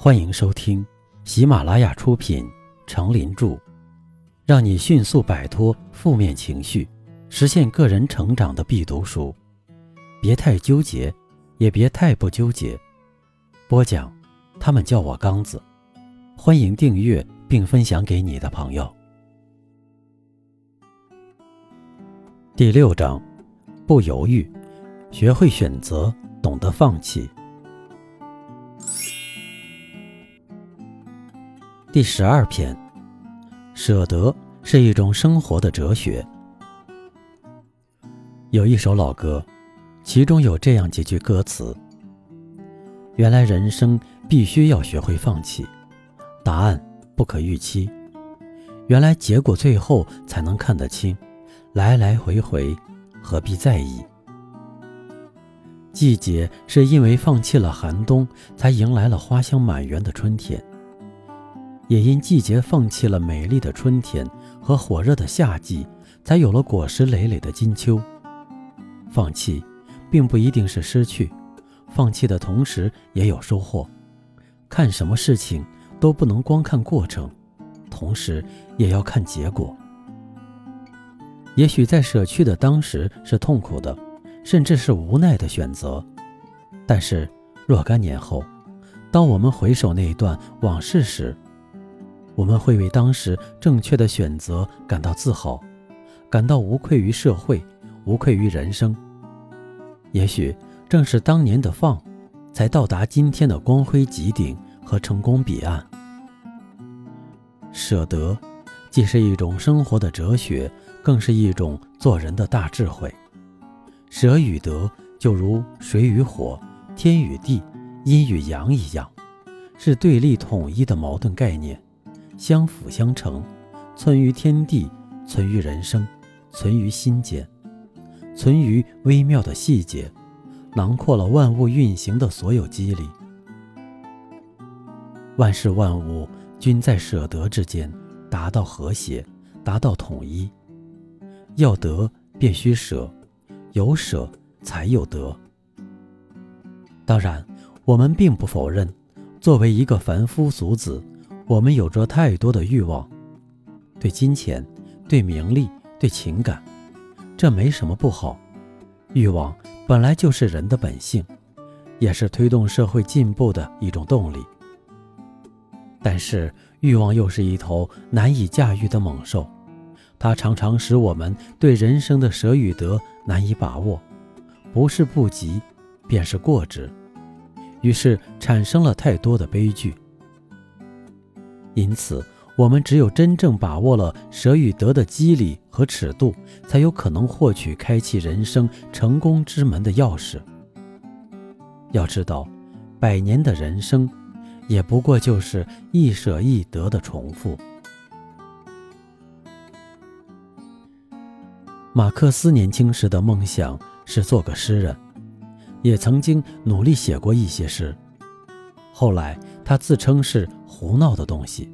欢迎收听喜马拉雅出品《成林著》，让你迅速摆脱负面情绪，实现个人成长的必读书。别太纠结，也别太不纠结。播讲，他们叫我刚子。欢迎订阅并分享给你的朋友。第六章，不犹豫，学会选择，懂得放弃。第十二篇，舍得是一种生活的哲学。有一首老歌，其中有这样几句歌词：“原来人生必须要学会放弃，答案不可预期。原来结果最后才能看得清，来来回回何必在意？季节是因为放弃了寒冬，才迎来了花香满园的春天。”也因季节放弃了美丽的春天和火热的夏季，才有了果实累累的金秋。放弃，并不一定是失去，放弃的同时也有收获。看什么事情都不能光看过程，同时也要看结果。也许在舍去的当时是痛苦的，甚至是无奈的选择，但是若干年后，当我们回首那一段往事时，我们会为当时正确的选择感到自豪，感到无愧于社会，无愧于人生。也许正是当年的放，才到达今天的光辉极顶和成功彼岸。舍得，既是一种生活的哲学，更是一种做人的大智慧。舍与得，就如水与火、天与地、阴与阳一样，是对立统一的矛盾概念。相辅相成，存于天地，存于人生，存于心间，存于微妙的细节，囊括了万物运行的所有机理。万事万物均在舍得之间达到和谐，达到统一。要得便须舍，有舍才有得。当然，我们并不否认，作为一个凡夫俗子。我们有着太多的欲望，对金钱、对名利、对情感，这没什么不好。欲望本来就是人的本性，也是推动社会进步的一种动力。但是，欲望又是一头难以驾驭的猛兽，它常常使我们对人生的舍与得难以把握，不是不及，便是过之，于是产生了太多的悲剧。因此，我们只有真正把握了舍与得的机理和尺度，才有可能获取开启人生成功之门的钥匙。要知道，百年的人生，也不过就是一舍一得的重复。马克思年轻时的梦想是做个诗人，也曾经努力写过一些诗。后来，他自称是胡闹的东西，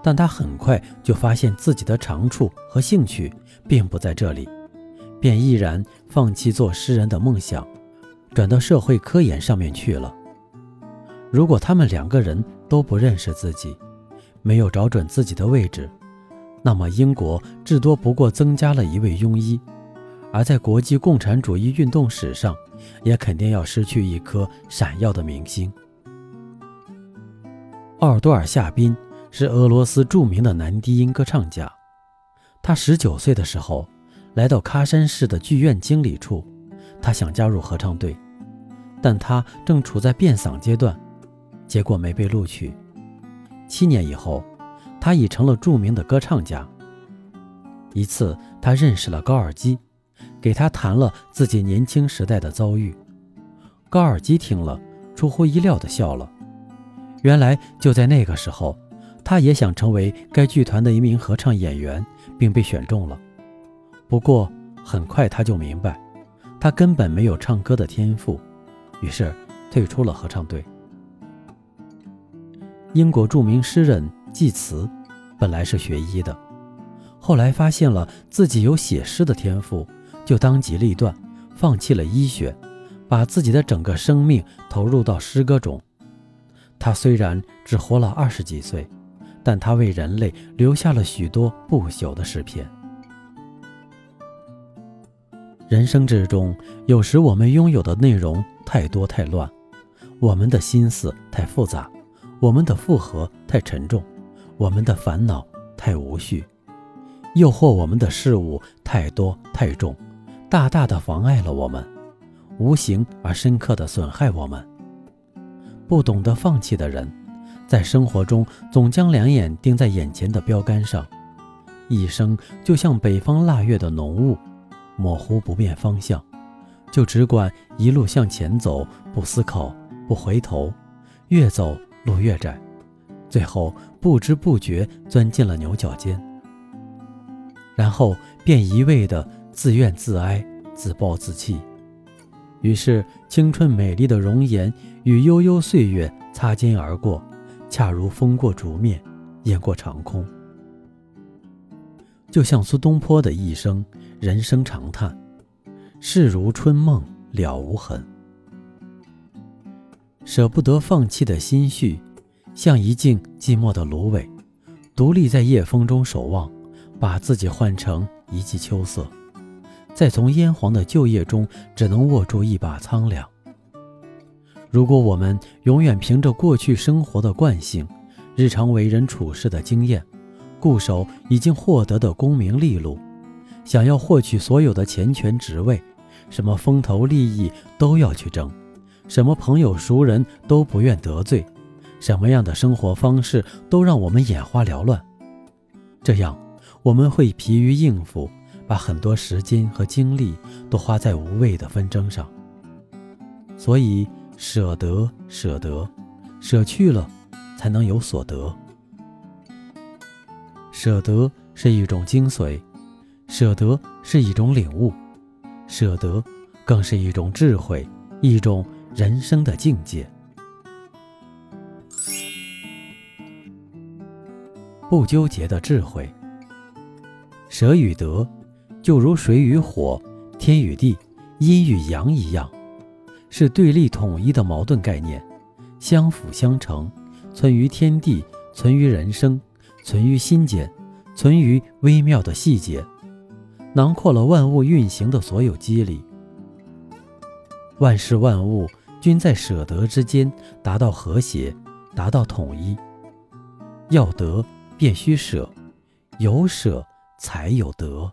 但他很快就发现自己的长处和兴趣并不在这里，便毅然放弃做诗人的梦想，转到社会科研上面去了。如果他们两个人都不认识自己，没有找准自己的位置，那么英国至多不过增加了一位庸医，而在国际共产主义运动史上，也肯定要失去一颗闪耀的明星。奥尔多尔夏宾是俄罗斯著名的男低音歌唱家。他十九岁的时候，来到喀山市的剧院经理处，他想加入合唱队，但他正处在变嗓阶段，结果没被录取。七年以后，他已成了著名的歌唱家。一次，他认识了高尔基，给他谈了自己年轻时代的遭遇。高尔基听了，出乎意料地笑了。原来就在那个时候，他也想成为该剧团的一名合唱演员，并被选中了。不过很快他就明白，他根本没有唱歌的天赋，于是退出了合唱队。英国著名诗人济慈本来是学医的，后来发现了自己有写诗的天赋，就当机立断，放弃了医学，把自己的整个生命投入到诗歌中。他虽然只活了二十几岁，但他为人类留下了许多不朽的诗篇。人生之中，有时我们拥有的内容太多太乱，我们的心思太复杂，我们的负荷太沉重，我们的烦恼太无序，诱惑我们的事物太多太重，大大的妨碍了我们，无形而深刻的损害我们。不懂得放弃的人，在生活中总将两眼盯在眼前的标杆上，一生就像北方腊月的浓雾。模糊不辨方向，就只管一路向前走，不思考，不回头，越走路越窄，最后不知不觉钻进了牛角尖，然后便一味的自怨自哀、自暴自弃，于是青春美丽的容颜与悠悠岁月擦肩而过，恰如风过竹面，雁过长空。就像苏东坡的一生，人生长叹，事如春梦了无痕。舍不得放弃的心绪，像一茎寂寞的芦苇，独立在夜风中守望，把自己换成一季秋色，再从烟黄的旧叶中，只能握住一把苍凉。如果我们永远凭着过去生活的惯性，日常为人处事的经验，固守已经获得的功名利禄，想要获取所有的钱权职位，什么风头利益都要去争，什么朋友熟人都不愿得罪，什么样的生活方式都让我们眼花缭乱。这样，我们会疲于应付，把很多时间和精力都花在无谓的纷争上。所以，舍得，舍得，舍去了，才能有所得。舍得是一种精髓，舍得是一种领悟，舍得更是一种智慧，一种人生的境界。不纠结的智慧，舍与得，就如水与火、天与地、阴与阳一样，是对立统一的矛盾概念，相辅相成，存于天地，存于人生。存于心间，存于微妙的细节，囊括了万物运行的所有机理。万事万物均在舍得之间达到和谐，达到统一。要得便须舍，有舍才有得。